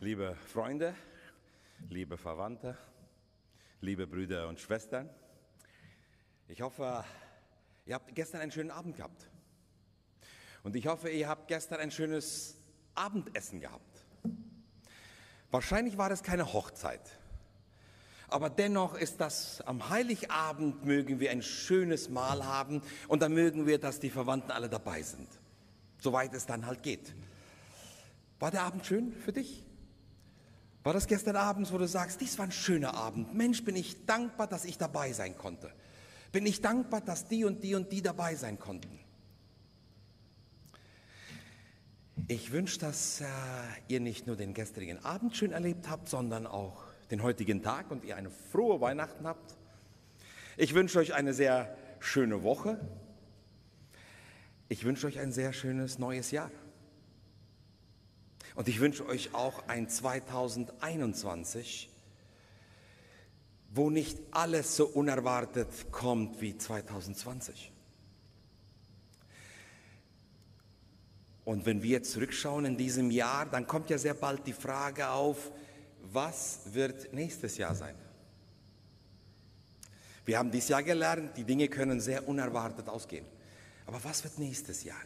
Liebe Freunde, liebe Verwandte, liebe Brüder und Schwestern, ich hoffe, ihr habt gestern einen schönen Abend gehabt. Und ich hoffe, ihr habt gestern ein schönes Abendessen gehabt. Wahrscheinlich war es keine Hochzeit. Aber dennoch ist das, am Heiligabend mögen wir ein schönes Mahl haben und dann mögen wir, dass die Verwandten alle dabei sind. Soweit es dann halt geht. War der Abend schön für dich? War das gestern Abend, wo du sagst, dies war ein schöner Abend. Mensch, bin ich dankbar, dass ich dabei sein konnte. Bin ich dankbar, dass die und die und die dabei sein konnten. Ich wünsche, dass äh, ihr nicht nur den gestrigen Abend schön erlebt habt, sondern auch den heutigen Tag und ihr eine frohe Weihnachten habt. Ich wünsche euch eine sehr schöne Woche. Ich wünsche euch ein sehr schönes neues Jahr. Und ich wünsche euch auch ein 2021, wo nicht alles so unerwartet kommt wie 2020. Und wenn wir zurückschauen in diesem Jahr, dann kommt ja sehr bald die Frage auf, was wird nächstes Jahr sein? Wir haben dieses Jahr gelernt, die Dinge können sehr unerwartet ausgehen. Aber was wird nächstes Jahr?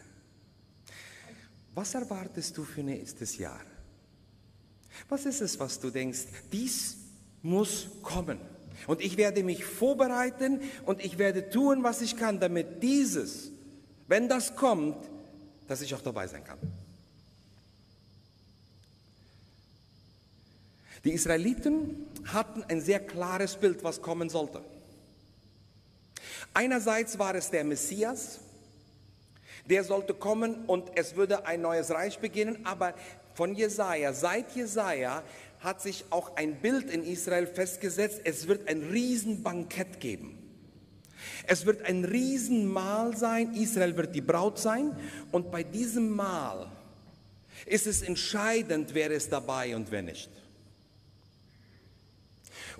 Was erwartest du für nächstes Jahr? Was ist es, was du denkst, dies muss kommen? Und ich werde mich vorbereiten und ich werde tun, was ich kann, damit dieses, wenn das kommt, dass ich auch dabei sein kann. Die Israeliten hatten ein sehr klares Bild, was kommen sollte. Einerseits war es der Messias, der sollte kommen und es würde ein neues Reich beginnen, aber von Jesaja, seit Jesaja hat sich auch ein Bild in Israel festgesetzt, es wird ein Riesenbankett geben. Es wird ein Riesenmahl sein, Israel wird die Braut sein und bei diesem Mahl ist es entscheidend, wer ist dabei und wer nicht.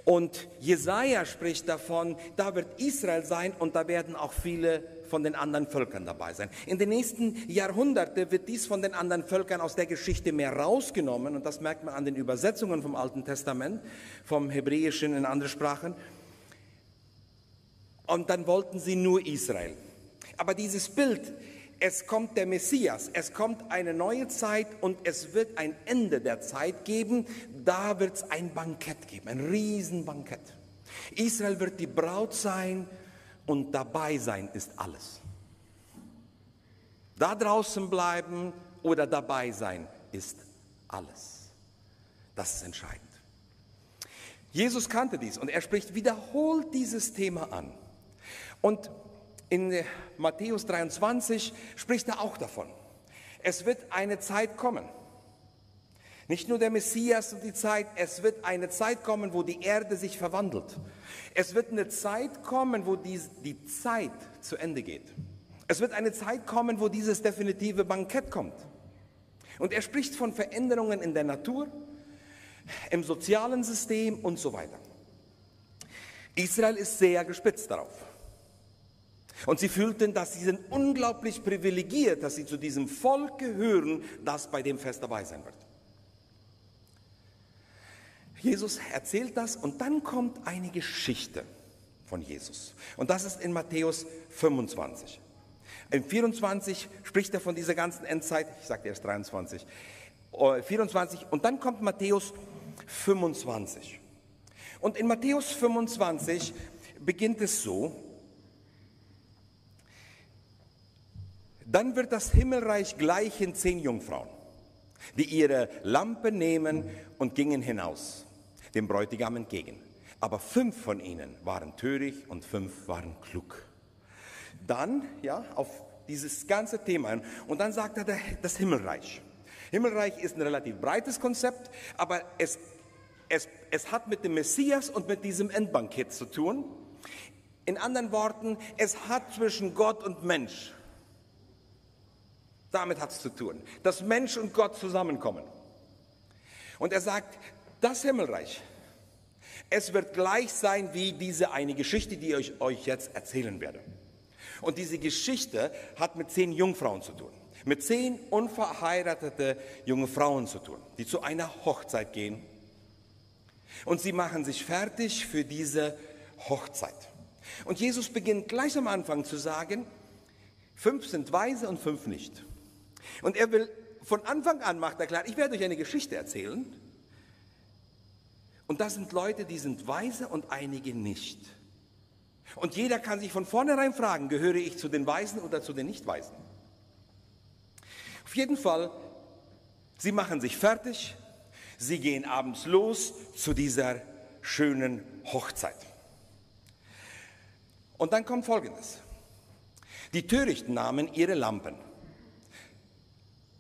Und Jesaja spricht davon, da wird Israel sein und da werden auch viele von den anderen Völkern dabei sein. In den nächsten Jahrhunderten wird dies von den anderen Völkern aus der Geschichte mehr rausgenommen und das merkt man an den Übersetzungen vom Alten Testament, vom Hebräischen in andere Sprachen. Und dann wollten sie nur Israel. Aber dieses Bild, es kommt der Messias, es kommt eine neue Zeit und es wird ein Ende der Zeit geben. Da wird es ein Bankett geben, ein Riesenbankett. Israel wird die Braut sein und dabei sein ist alles. Da draußen bleiben oder dabei sein ist alles. Das ist entscheidend. Jesus kannte dies und er spricht wiederholt dieses Thema an. Und in Matthäus 23 spricht er auch davon. Es wird eine Zeit kommen. Nicht nur der Messias und die Zeit, es wird eine Zeit kommen, wo die Erde sich verwandelt. Es wird eine Zeit kommen, wo die, die Zeit zu Ende geht. Es wird eine Zeit kommen, wo dieses definitive Bankett kommt. Und er spricht von Veränderungen in der Natur, im sozialen System und so weiter. Israel ist sehr gespitzt darauf. Und sie fühlten, dass sie sind unglaublich privilegiert, dass sie zu diesem Volk gehören, das bei dem Fest dabei sein wird. Jesus erzählt das und dann kommt eine Geschichte von Jesus. Und das ist in Matthäus 25. In 24 spricht er von dieser ganzen Endzeit, ich sagte erst 23, 24 und dann kommt Matthäus 25. Und in Matthäus 25 beginnt es so, Dann wird das Himmelreich gleichen zehn Jungfrauen, die ihre Lampe nehmen und gingen hinaus, dem Bräutigam entgegen. Aber fünf von ihnen waren töricht und fünf waren klug. Dann, ja, auf dieses ganze Thema. Und dann sagt er das Himmelreich. Himmelreich ist ein relativ breites Konzept, aber es, es, es hat mit dem Messias und mit diesem Endbankett zu tun. In anderen Worten, es hat zwischen Gott und Mensch damit hat es zu tun, dass Mensch und Gott zusammenkommen. Und er sagt, das Himmelreich, es wird gleich sein wie diese eine Geschichte, die ich euch jetzt erzählen werde. Und diese Geschichte hat mit zehn Jungfrauen zu tun. mit zehn unverheiratete junge Frauen zu tun, die zu einer Hochzeit gehen. Und sie machen sich fertig für diese Hochzeit. Und Jesus beginnt gleich am Anfang zu sagen, fünf sind weise und fünf nicht. Und er will von Anfang an macht er klar, ich werde euch eine Geschichte erzählen. Und das sind Leute, die sind weise und einige nicht. Und jeder kann sich von vornherein fragen, gehöre ich zu den Weisen oder zu den Nicht-Weisen? Auf jeden Fall, sie machen sich fertig, sie gehen abends los zu dieser schönen Hochzeit. Und dann kommt Folgendes. Die Törichten nahmen ihre Lampen,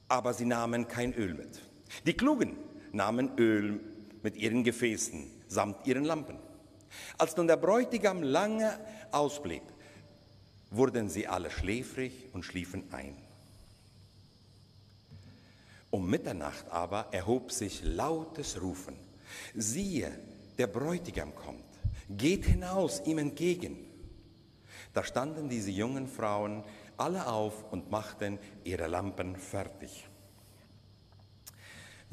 aber sie nahmen kein Öl mit. Die Klugen nahmen Öl mit ihren Gefäßen samt ihren Lampen. Als nun der Bräutigam lange ausblieb, wurden sie alle schläfrig und schliefen ein. Um Mitternacht aber erhob sich lautes Rufen. Siehe, der Bräutigam kommt, geht hinaus ihm entgegen. Da standen diese jungen Frauen alle auf und machten ihre Lampen fertig.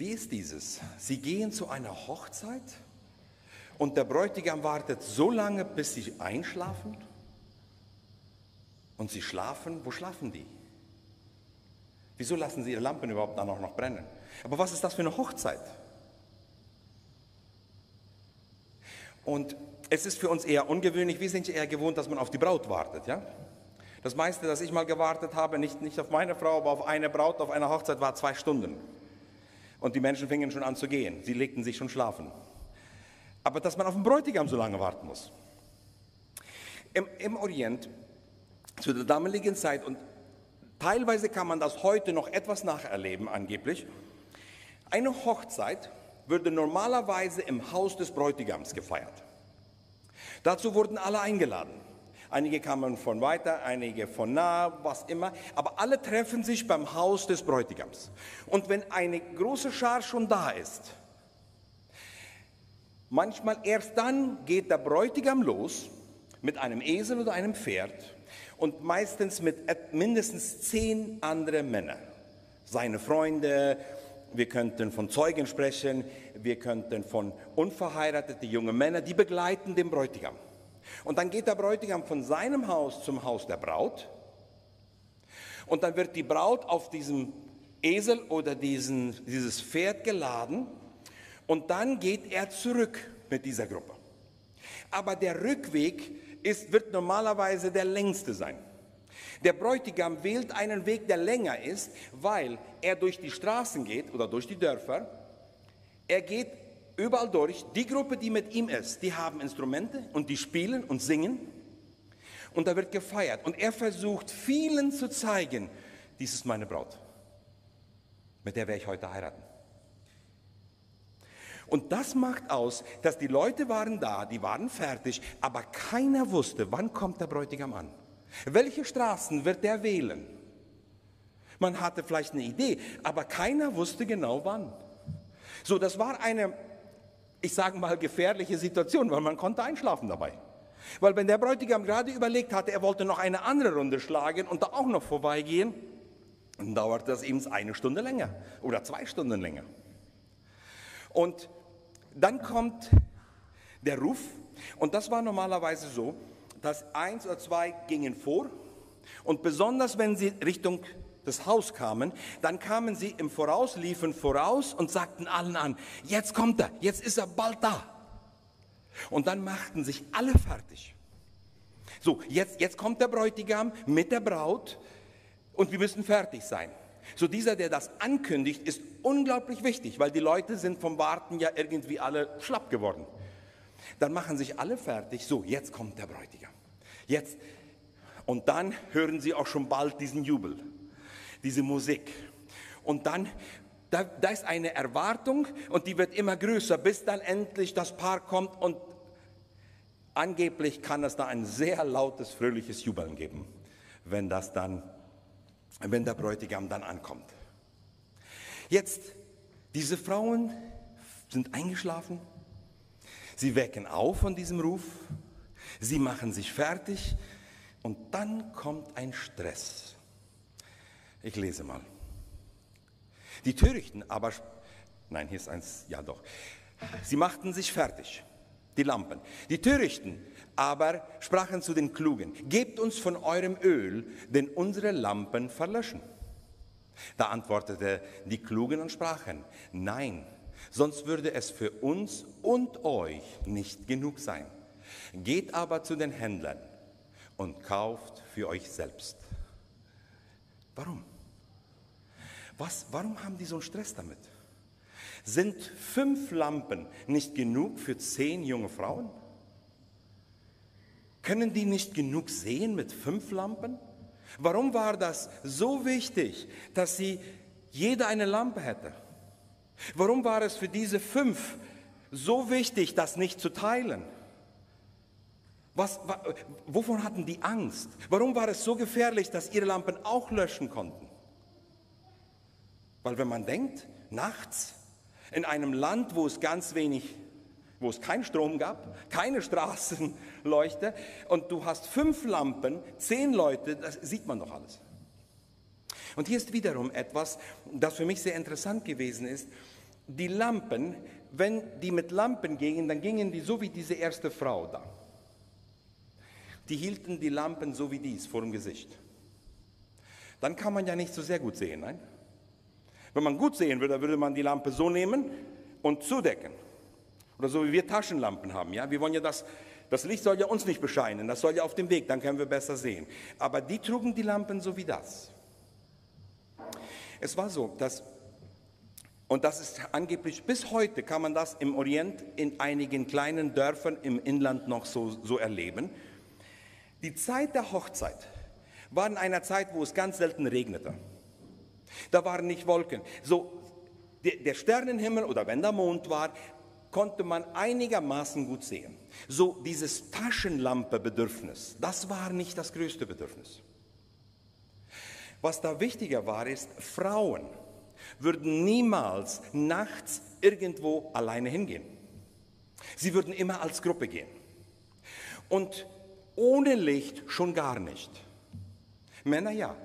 Wie ist dieses? Sie gehen zu einer Hochzeit und der Bräutigam wartet so lange, bis sie einschlafen. Und sie schlafen, wo schlafen die? Wieso lassen sie ihre Lampen überhaupt dann auch noch brennen? Aber was ist das für eine Hochzeit? Und es ist für uns eher ungewöhnlich. Wir sind ja eher gewohnt, dass man auf die Braut wartet, ja? Das meiste, dass ich mal gewartet habe, nicht, nicht auf meine Frau, aber auf eine Braut auf einer Hochzeit, war zwei Stunden. Und die Menschen fingen schon an zu gehen. Sie legten sich schon schlafen. Aber dass man auf den Bräutigam so lange warten muss. Im, Im Orient, zu der damaligen Zeit, und teilweise kann man das heute noch etwas nacherleben angeblich, eine Hochzeit würde normalerweise im Haus des Bräutigams gefeiert. Dazu wurden alle eingeladen. Einige kamen von weiter, einige von nah, was immer. Aber alle treffen sich beim Haus des Bräutigams. Und wenn eine große Schar schon da ist, manchmal erst dann geht der Bräutigam los mit einem Esel oder einem Pferd und meistens mit mindestens zehn anderen Männern. Seine Freunde, wir könnten von Zeugen sprechen, wir könnten von unverheirateten jungen Männern, die begleiten den Bräutigam. Und dann geht der Bräutigam von seinem Haus zum Haus der Braut. Und dann wird die Braut auf diesem Esel oder diesen, dieses Pferd geladen. Und dann geht er zurück mit dieser Gruppe. Aber der Rückweg ist, wird normalerweise der längste sein. Der Bräutigam wählt einen Weg, der länger ist, weil er durch die Straßen geht oder durch die Dörfer. Er geht überall durch. Die Gruppe, die mit ihm ist, die haben Instrumente und die spielen und singen. Und da wird gefeiert. Und er versucht vielen zu zeigen, dies ist meine Braut. Mit der werde ich heute heiraten. Und das macht aus, dass die Leute waren da, die waren fertig, aber keiner wusste, wann kommt der Bräutigam an. Welche Straßen wird der wählen? Man hatte vielleicht eine Idee, aber keiner wusste genau wann. So, das war eine ich sage mal, gefährliche Situation, weil man konnte einschlafen dabei. Weil wenn der Bräutigam gerade überlegt hatte, er wollte noch eine andere Runde schlagen und da auch noch vorbeigehen, dann dauert das eben eine Stunde länger oder zwei Stunden länger. Und dann kommt der Ruf und das war normalerweise so, dass eins oder zwei gingen vor und besonders wenn sie Richtung das Haus kamen, dann kamen sie im Voraus, liefen voraus und sagten allen an, jetzt kommt er, jetzt ist er bald da. Und dann machten sich alle fertig. So, jetzt, jetzt kommt der Bräutigam mit der Braut und wir müssen fertig sein. So dieser, der das ankündigt, ist unglaublich wichtig, weil die Leute sind vom Warten ja irgendwie alle schlapp geworden. Dann machen sich alle fertig. So, jetzt kommt der Bräutigam. Jetzt. Und dann hören sie auch schon bald diesen Jubel diese Musik. Und dann, da, da ist eine Erwartung und die wird immer größer, bis dann endlich das Paar kommt und angeblich kann es da ein sehr lautes, fröhliches Jubeln geben, wenn das dann, wenn der Bräutigam dann ankommt. Jetzt, diese Frauen sind eingeschlafen, sie wecken auf von diesem Ruf, sie machen sich fertig und dann kommt ein Stress. Ich lese mal. Die Törichten aber, nein, hier ist eins, ja doch. Sie machten sich fertig, die Lampen. Die Törichten aber sprachen zu den Klugen, gebt uns von eurem Öl, denn unsere Lampen verlöschen. Da antwortete die Klugen und sprachen, nein, sonst würde es für uns und euch nicht genug sein. Geht aber zu den Händlern und kauft für euch selbst. Warum? Was, warum haben die so einen Stress damit? Sind fünf Lampen nicht genug für zehn junge Frauen? Können die nicht genug sehen mit fünf Lampen? Warum war das so wichtig, dass sie jeder eine Lampe hätte? Warum war es für diese fünf so wichtig, das nicht zu teilen? Was, wovon hatten die Angst? Warum war es so gefährlich, dass ihre Lampen auch löschen konnten? Weil wenn man denkt, nachts in einem Land, wo es ganz wenig, wo es keinen Strom gab, keine Straßenleuchte und du hast fünf Lampen, zehn Leute, das sieht man doch alles. Und hier ist wiederum etwas, das für mich sehr interessant gewesen ist. Die Lampen, wenn die mit Lampen gingen, dann gingen die so wie diese erste Frau da. Die hielten die Lampen so wie dies vor dem Gesicht. Dann kann man ja nicht so sehr gut sehen, nein? Wenn man gut sehen würde, würde man die Lampe so nehmen und zudecken. Oder so wie wir Taschenlampen haben. Ja? Wir wollen ja das, das Licht soll ja uns nicht bescheinen, das soll ja auf dem Weg, dann können wir besser sehen. Aber die trugen die Lampen so wie das. Es war so, dass, und das ist angeblich, bis heute kann man das im Orient in einigen kleinen Dörfern im Inland noch so, so erleben. Die Zeit der Hochzeit war in einer Zeit, wo es ganz selten regnete. Da waren nicht Wolken. So, der Sternenhimmel oder wenn der Mond war, konnte man einigermaßen gut sehen. So dieses Taschenlampe-Bedürfnis, das war nicht das größte Bedürfnis. Was da wichtiger war, ist, Frauen würden niemals nachts irgendwo alleine hingehen. Sie würden immer als Gruppe gehen. Und ohne Licht schon gar nicht. Männer ja.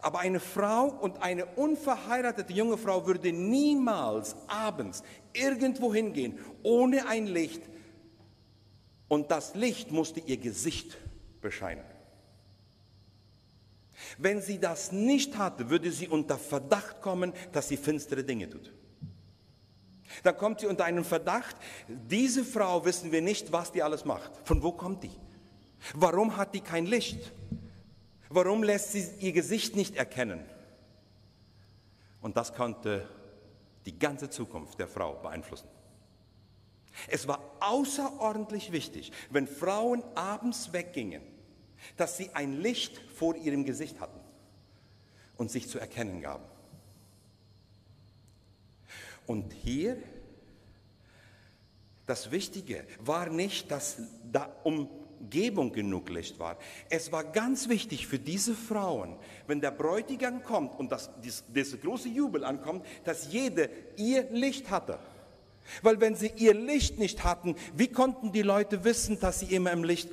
Aber eine Frau und eine unverheiratete junge Frau würde niemals abends irgendwo hingehen ohne ein Licht. Und das Licht musste ihr Gesicht bescheinen. Wenn sie das nicht hatte, würde sie unter Verdacht kommen, dass sie finstere Dinge tut. Dann kommt sie unter einen Verdacht, diese Frau wissen wir nicht, was die alles macht. Von wo kommt die? Warum hat die kein Licht? Warum lässt sie ihr Gesicht nicht erkennen? Und das konnte die ganze Zukunft der Frau beeinflussen. Es war außerordentlich wichtig, wenn Frauen abends weggingen, dass sie ein Licht vor ihrem Gesicht hatten und sich zu erkennen gaben. Und hier, das Wichtige war nicht, dass da um Umgebung genug Licht war. Es war ganz wichtig für diese Frauen, wenn der Bräutigam kommt und das, das, das große Jubel ankommt, dass jede ihr Licht hatte. Weil wenn sie ihr Licht nicht hatten, wie konnten die Leute wissen, dass sie immer im Licht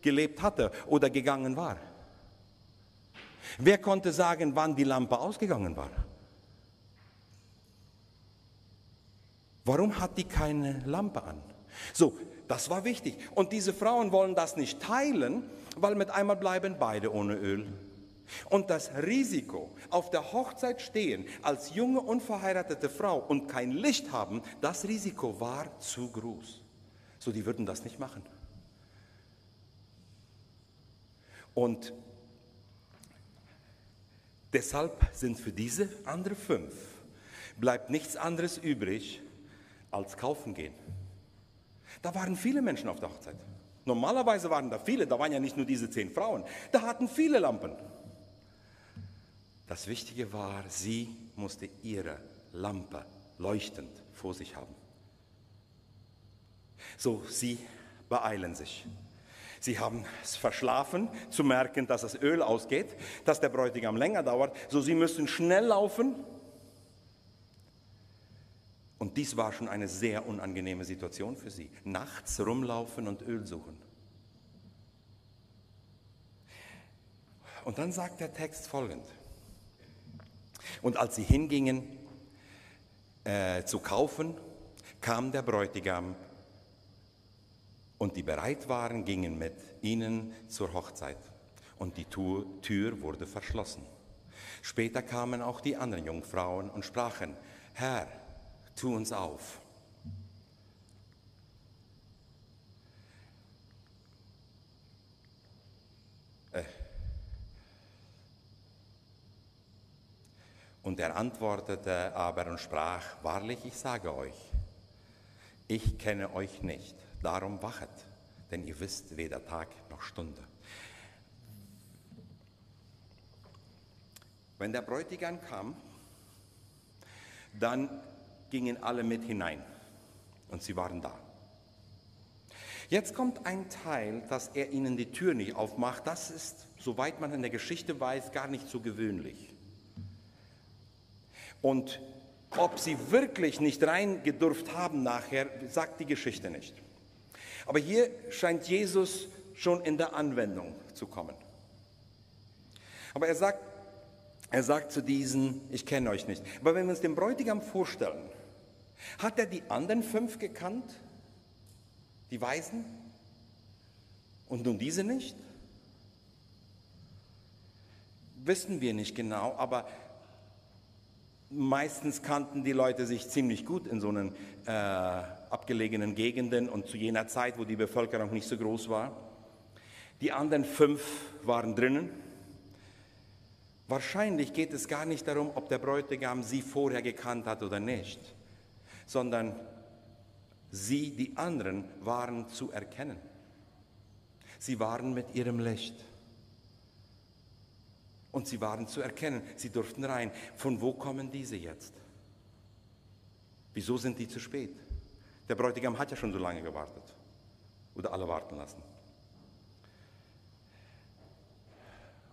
gelebt hatte oder gegangen war? Wer konnte sagen, wann die Lampe ausgegangen war? Warum hat die keine Lampe an? So, das war wichtig. Und diese Frauen wollen das nicht teilen, weil mit einmal bleiben beide ohne Öl. Und das Risiko, auf der Hochzeit stehen als junge unverheiratete Frau und kein Licht haben, das Risiko war zu groß. So, die würden das nicht machen. Und deshalb sind für diese andere fünf, bleibt nichts anderes übrig, als kaufen gehen. Da waren viele Menschen auf der Hochzeit. Normalerweise waren da viele, da waren ja nicht nur diese zehn Frauen, da hatten viele Lampen. Das Wichtige war, sie musste ihre Lampe leuchtend vor sich haben. So, sie beeilen sich. Sie haben es verschlafen, zu merken, dass das Öl ausgeht, dass der Bräutigam länger dauert. So, sie müssen schnell laufen, und dies war schon eine sehr unangenehme Situation für sie. Nachts rumlaufen und Öl suchen. Und dann sagt der Text folgend. Und als sie hingingen äh, zu kaufen, kam der Bräutigam und die bereit waren, gingen mit ihnen zur Hochzeit. Und die Tür wurde verschlossen. Später kamen auch die anderen Jungfrauen und sprachen, Herr, tu uns auf. Äh. Und er antwortete aber und sprach, wahrlich, ich sage euch, ich kenne euch nicht, darum wachet, denn ihr wisst weder Tag noch Stunde. Wenn der Bräutigam kam, dann gingen alle mit hinein und sie waren da. Jetzt kommt ein Teil, dass er ihnen die Tür nicht aufmacht. Das ist, soweit man in der Geschichte weiß, gar nicht so gewöhnlich. Und ob sie wirklich nicht reingedurft haben nachher, sagt die Geschichte nicht. Aber hier scheint Jesus schon in der Anwendung zu kommen. Aber er sagt, er sagt zu diesen, ich kenne euch nicht. Aber wenn wir uns den Bräutigam vorstellen, hat er die anderen fünf gekannt? Die Weisen? Und nun diese nicht? Wissen wir nicht genau, aber meistens kannten die Leute sich ziemlich gut in so einen äh, abgelegenen Gegenden und zu jener Zeit, wo die Bevölkerung nicht so groß war. Die anderen fünf waren drinnen Wahrscheinlich geht es gar nicht darum, ob der Bräutigam sie vorher gekannt hat oder nicht, sondern sie, die anderen, waren zu erkennen. Sie waren mit ihrem Licht. Und sie waren zu erkennen. Sie durften rein. Von wo kommen diese jetzt? Wieso sind die zu spät? Der Bräutigam hat ja schon so lange gewartet. Oder alle warten lassen.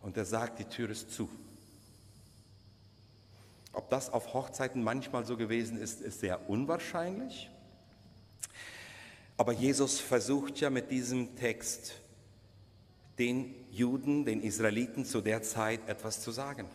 Und er sagt, die Tür ist zu. Ob das auf Hochzeiten manchmal so gewesen ist, ist sehr unwahrscheinlich. Aber Jesus versucht ja mit diesem Text den Juden, den Israeliten zu der Zeit etwas zu sagen.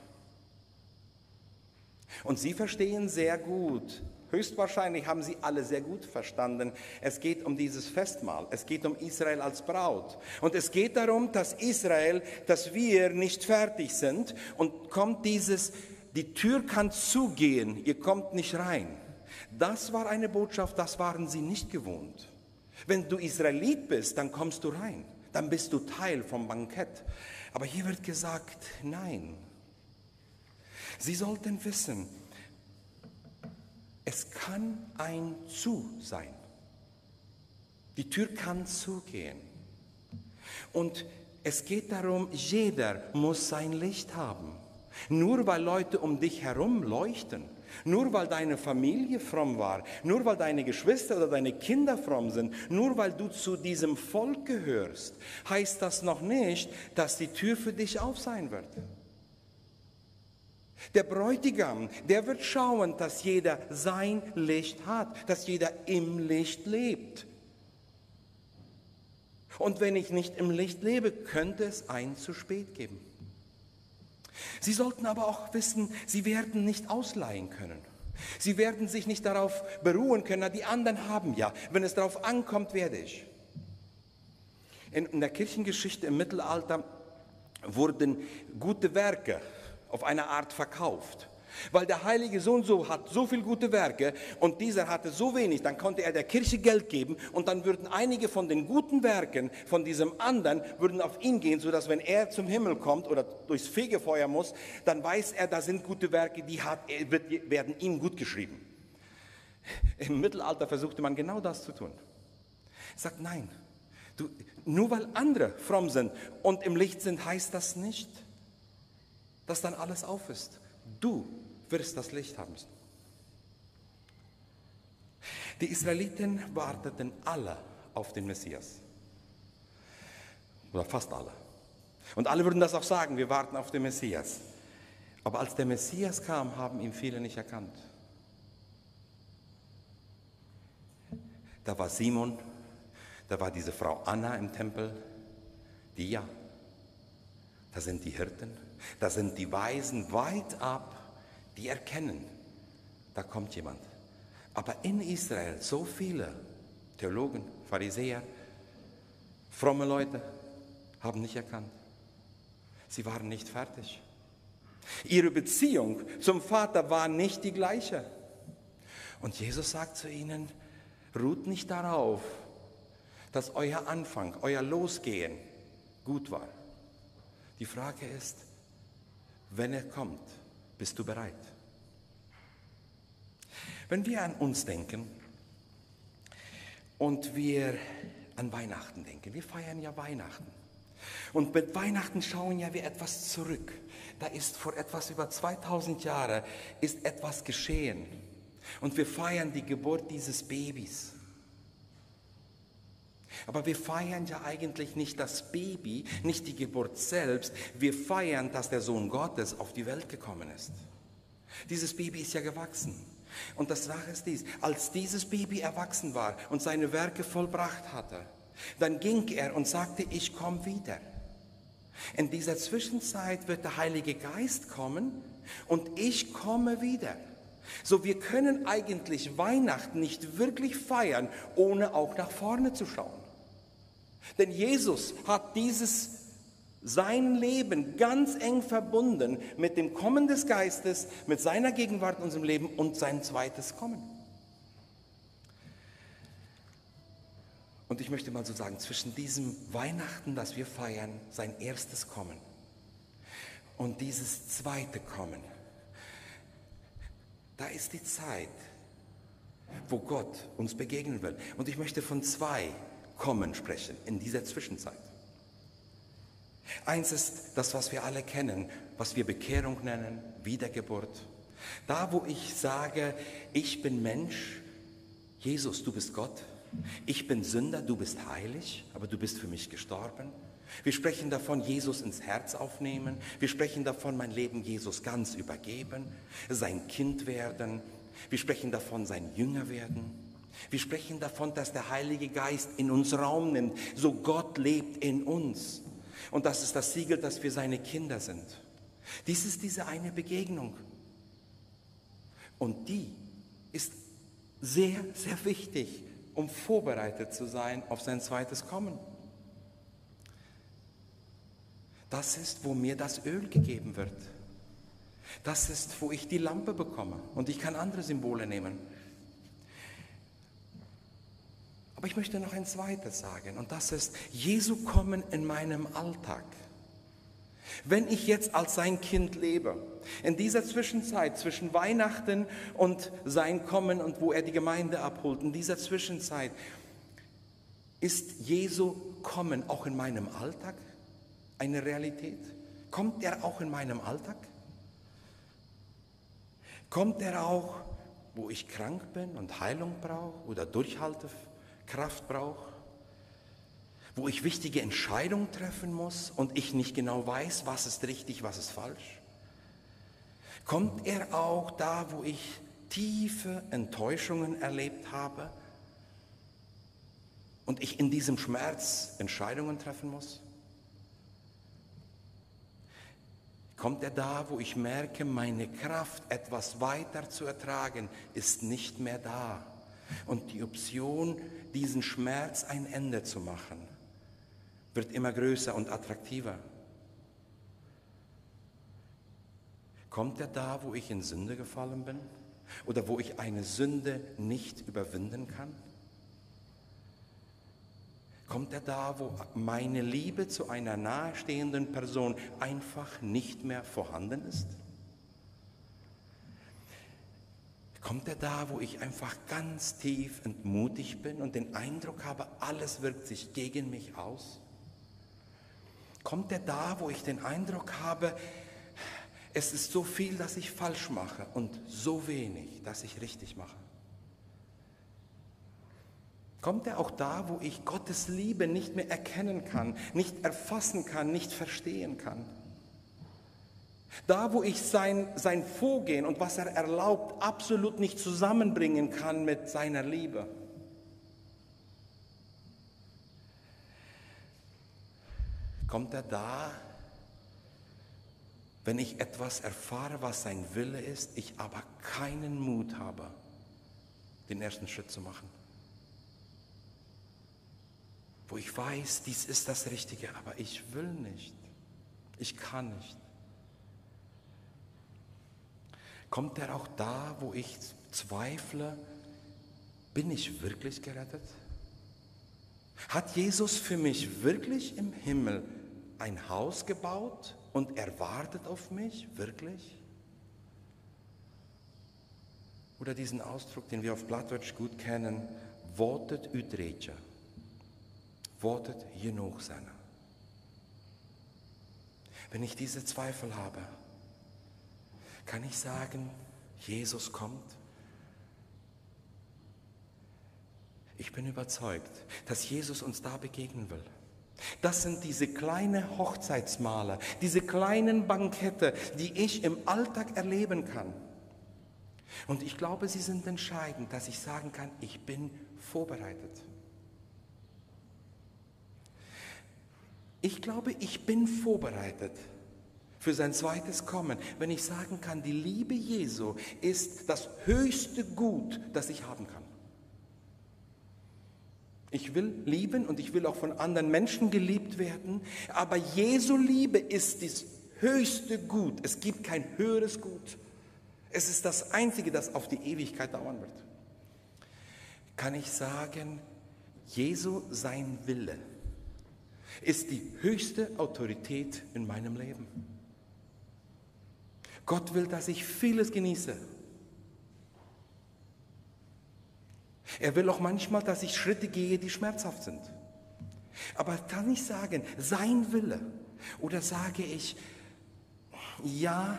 Und sie verstehen sehr gut, höchstwahrscheinlich haben sie alle sehr gut verstanden, es geht um dieses Festmahl, es geht um Israel als Braut. Und es geht darum, dass Israel, dass wir nicht fertig sind und kommt dieses die Tür kann zugehen, ihr kommt nicht rein. Das war eine Botschaft, das waren sie nicht gewohnt. Wenn du Israelit bist, dann kommst du rein, dann bist du Teil vom Bankett. Aber hier wird gesagt, nein. Sie sollten wissen, es kann ein Zu sein. Die Tür kann zugehen. Und es geht darum, jeder muss sein Licht haben. Nur weil Leute um dich herum leuchten, nur weil deine Familie fromm war, nur weil deine Geschwister oder deine Kinder fromm sind, nur weil du zu diesem Volk gehörst, heißt das noch nicht, dass die Tür für dich auf sein wird. Der Bräutigam, der wird schauen, dass jeder sein Licht hat, dass jeder im Licht lebt. Und wenn ich nicht im Licht lebe, könnte es ein zu spät geben. Sie sollten aber auch wissen, sie werden nicht ausleihen können. Sie werden sich nicht darauf beruhen können, die anderen haben ja. Wenn es darauf ankommt, werde ich. In, in der Kirchengeschichte im Mittelalter wurden gute Werke auf eine Art verkauft. Weil der heilige Sohn so hat so viel gute Werke und dieser hatte so wenig, dann konnte er der Kirche Geld geben und dann würden einige von den guten Werken von diesem anderen würden auf ihn gehen, sodass wenn er zum Himmel kommt oder durchs Fegefeuer muss, dann weiß er, da sind gute Werke, die hat, werden ihm gut geschrieben. Im Mittelalter versuchte man genau das zu tun. Sagt nein, du, nur weil andere fromm sind und im Licht sind, heißt das nicht, dass dann alles auf ist. Du wirst das Licht haben. Die Israeliten warteten alle auf den Messias. Oder fast alle. Und alle würden das auch sagen, wir warten auf den Messias. Aber als der Messias kam, haben ihn viele nicht erkannt. Da war Simon, da war diese Frau Anna im Tempel, die ja, Da sind die Hirten, da sind die Weisen weit ab, die erkennen, da kommt jemand. Aber in Israel so viele Theologen, Pharisäer, fromme Leute haben nicht erkannt. Sie waren nicht fertig. Ihre Beziehung zum Vater war nicht die gleiche. Und Jesus sagt zu ihnen, ruht nicht darauf, dass euer Anfang, euer Losgehen gut war. Die Frage ist, wenn er kommt, bist du bereit? Wenn wir an uns denken und wir an Weihnachten denken, wir feiern ja Weihnachten. Und mit Weihnachten schauen ja wir etwas zurück. Da ist vor etwas über 2000 Jahren ist etwas geschehen. Und wir feiern die Geburt dieses Babys. Aber wir feiern ja eigentlich nicht das Baby, nicht die Geburt selbst. Wir feiern, dass der Sohn Gottes auf die Welt gekommen ist. Dieses Baby ist ja gewachsen. Und das Sache ist dies, als dieses Baby erwachsen war und seine Werke vollbracht hatte, dann ging er und sagte, ich komme wieder. In dieser Zwischenzeit wird der Heilige Geist kommen und ich komme wieder. So, wir können eigentlich Weihnachten nicht wirklich feiern, ohne auch nach vorne zu schauen. Denn Jesus hat dieses sein Leben ganz eng verbunden mit dem Kommen des Geistes, mit seiner Gegenwart in unserem Leben und sein zweites Kommen. Und ich möchte mal so sagen, zwischen diesem Weihnachten, das wir feiern, sein erstes Kommen und dieses zweite Kommen, da ist die Zeit, wo Gott uns begegnen will. Und ich möchte von zwei Kommen sprechen in dieser Zwischenzeit. Eins ist das, was wir alle kennen, was wir Bekehrung nennen, Wiedergeburt. Da, wo ich sage, ich bin Mensch, Jesus, du bist Gott, ich bin Sünder, du bist heilig, aber du bist für mich gestorben. Wir sprechen davon, Jesus ins Herz aufnehmen. Wir sprechen davon, mein Leben Jesus ganz übergeben, sein Kind werden. Wir sprechen davon, sein Jünger werden. Wir sprechen davon, dass der Heilige Geist in uns Raum nimmt, so Gott lebt in uns. Und das ist das Siegel, dass wir seine Kinder sind. Dies ist diese eine Begegnung. Und die ist sehr, sehr wichtig, um vorbereitet zu sein auf sein zweites Kommen. Das ist, wo mir das Öl gegeben wird. Das ist, wo ich die Lampe bekomme. Und ich kann andere Symbole nehmen. Aber ich möchte noch ein zweites sagen. Und das ist, Jesu kommen in meinem Alltag. Wenn ich jetzt als sein Kind lebe, in dieser Zwischenzeit zwischen Weihnachten und sein Kommen und wo er die Gemeinde abholt, in dieser Zwischenzeit, ist Jesu Kommen auch in meinem Alltag? eine Realität? Kommt er auch in meinem Alltag? Kommt er auch, wo ich krank bin und Heilung brauche oder Durchhaltekraft brauche? Wo ich wichtige Entscheidungen treffen muss und ich nicht genau weiß, was ist richtig, was ist falsch? Kommt er auch da, wo ich tiefe Enttäuschungen erlebt habe und ich in diesem Schmerz Entscheidungen treffen muss? Kommt er da, wo ich merke, meine Kraft, etwas weiter zu ertragen, ist nicht mehr da. Und die Option, diesen Schmerz ein Ende zu machen, wird immer größer und attraktiver. Kommt er da, wo ich in Sünde gefallen bin? Oder wo ich eine Sünde nicht überwinden kann? Kommt er da, wo meine Liebe zu einer nahestehenden Person einfach nicht mehr vorhanden ist? Kommt er da, wo ich einfach ganz tief entmutigt bin und den Eindruck habe, alles wirkt sich gegen mich aus? Kommt er da, wo ich den Eindruck habe, es ist so viel, dass ich falsch mache und so wenig, dass ich richtig mache? Kommt er auch da, wo ich Gottes Liebe nicht mehr erkennen kann, nicht erfassen kann, nicht verstehen kann? Da, wo ich sein, sein Vorgehen und was er erlaubt, absolut nicht zusammenbringen kann mit seiner Liebe. Kommt er da, wenn ich etwas erfahre, was sein Wille ist, ich aber keinen Mut habe, den ersten Schritt zu machen. Wo ich weiß, dies ist das Richtige, aber ich will nicht. Ich kann nicht. Kommt er auch da, wo ich zweifle, bin ich wirklich gerettet? Hat Jesus für mich wirklich im Himmel ein Haus gebaut und er wartet auf mich? Wirklich? Oder diesen Ausdruck, den wir auf Plattdeutsch gut kennen, votet utrecha. Votet genug seiner. Wenn ich diese Zweifel habe, kann ich sagen, Jesus kommt Ich bin überzeugt, dass Jesus uns da begegnen will. Das sind diese kleinen Hochzeitsmaler, diese kleinen Bankette, die ich im Alltag erleben kann. Und ich glaube, sie sind entscheidend, dass ich sagen kann, ich bin vorbereitet. Ich glaube, ich bin vorbereitet für sein zweites Kommen, wenn ich sagen kann, die Liebe Jesu ist das höchste Gut, das ich haben kann. Ich will lieben und ich will auch von anderen Menschen geliebt werden. Aber Jesu Liebe ist das höchste Gut. Es gibt kein höheres Gut. Es ist das Einzige, das auf die Ewigkeit dauern wird. Kann ich sagen, Jesu sein Wille ist die höchste Autorität in meinem Leben. Gott will, dass ich vieles genieße. Er will auch manchmal, dass ich Schritte gehe, die schmerzhaft sind. Aber kann ich sagen, sein Wille? Oder sage ich, ja,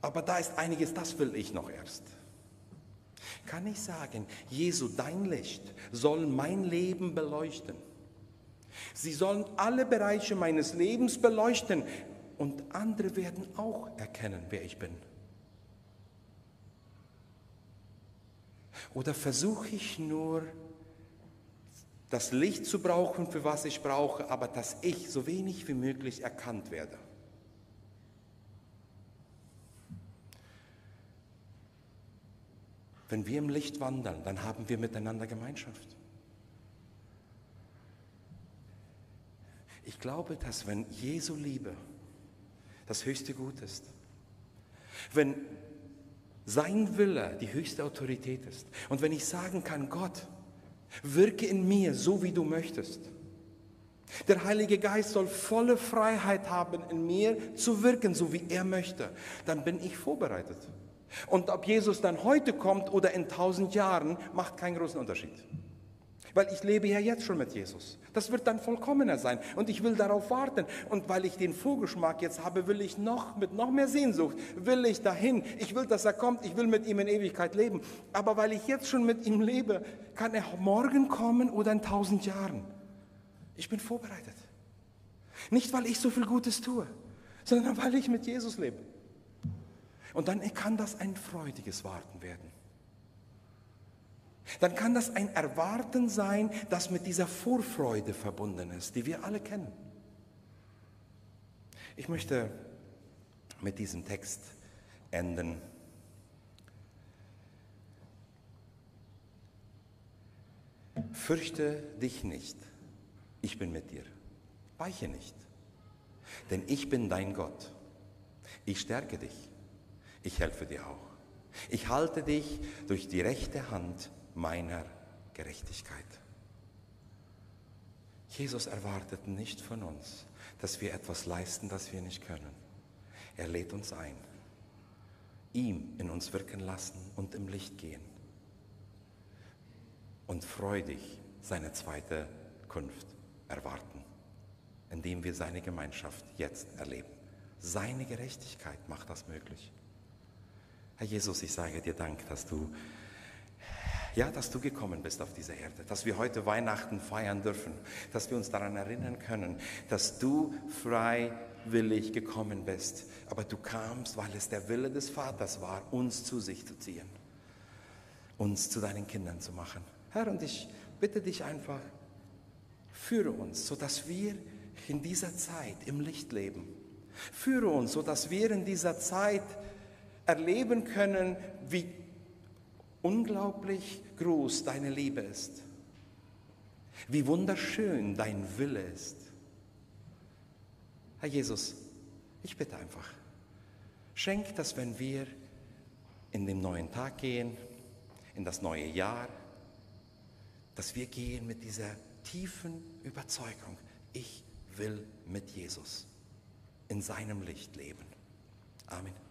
aber da ist einiges, das will ich noch erst. Kann ich sagen, Jesu, dein Licht soll mein Leben beleuchten. Sie sollen alle Bereiche meines Lebens beleuchten und andere werden auch erkennen, wer ich bin. Oder versuche ich nur, das Licht zu brauchen, für was ich brauche, aber dass ich so wenig wie möglich erkannt werde? Wenn wir im Licht wandern, dann haben wir miteinander Gemeinschaft. Ich glaube, dass wenn Jesu Liebe das höchste Gut ist, wenn sein Wille die höchste Autorität ist. Und wenn ich sagen kann, Gott, wirke in mir so, wie du möchtest. Der Heilige Geist soll volle Freiheit haben, in mir zu wirken, so wie er möchte. Dann bin ich vorbereitet. Und ob Jesus dann heute kommt oder in tausend Jahren, macht keinen großen Unterschied weil ich lebe ja jetzt schon mit Jesus. Das wird dann vollkommener sein und ich will darauf warten. Und weil ich den Vorgeschmack jetzt habe, will ich noch mit noch mehr Sehnsucht, will ich dahin. Ich will, dass er kommt, ich will mit ihm in Ewigkeit leben. Aber weil ich jetzt schon mit ihm lebe, kann er morgen kommen oder in tausend Jahren. Ich bin vorbereitet. Nicht, weil ich so viel Gutes tue, sondern weil ich mit Jesus lebe. Und dann kann das ein freudiges Warten werden dann kann das ein Erwarten sein, das mit dieser Vorfreude verbunden ist, die wir alle kennen. Ich möchte mit diesem Text enden. Fürchte dich nicht, ich bin mit dir. Weiche nicht, denn ich bin dein Gott. Ich stärke dich, ich helfe dir auch. Ich halte dich durch die rechte Hand meiner Gerechtigkeit. Jesus erwartet nicht von uns, dass wir etwas leisten, das wir nicht können. Er lädt uns ein, ihm in uns wirken lassen und im Licht gehen und freudig seine zweite Kunft erwarten, indem wir seine Gemeinschaft jetzt erleben. Seine Gerechtigkeit macht das möglich. Herr Jesus, ich sage dir Dank, dass du ja, dass du gekommen bist auf diese Erde, dass wir heute Weihnachten feiern dürfen, dass wir uns daran erinnern können, dass du freiwillig gekommen bist. Aber du kamst, weil es der Wille des Vaters war, uns zu sich zu ziehen, uns zu deinen Kindern zu machen. Herr, und ich bitte dich einfach, führe uns, sodass wir in dieser Zeit im Licht leben Führe uns, sodass wir in dieser Zeit erleben können, wie unglaublich groß deine Liebe ist, wie wunderschön dein Wille ist. Herr Jesus, ich bitte einfach, schenk, dass wenn wir in den neuen Tag gehen, in das neue Jahr, dass wir gehen mit dieser tiefen Überzeugung, ich will mit Jesus in seinem Licht leben. Amen.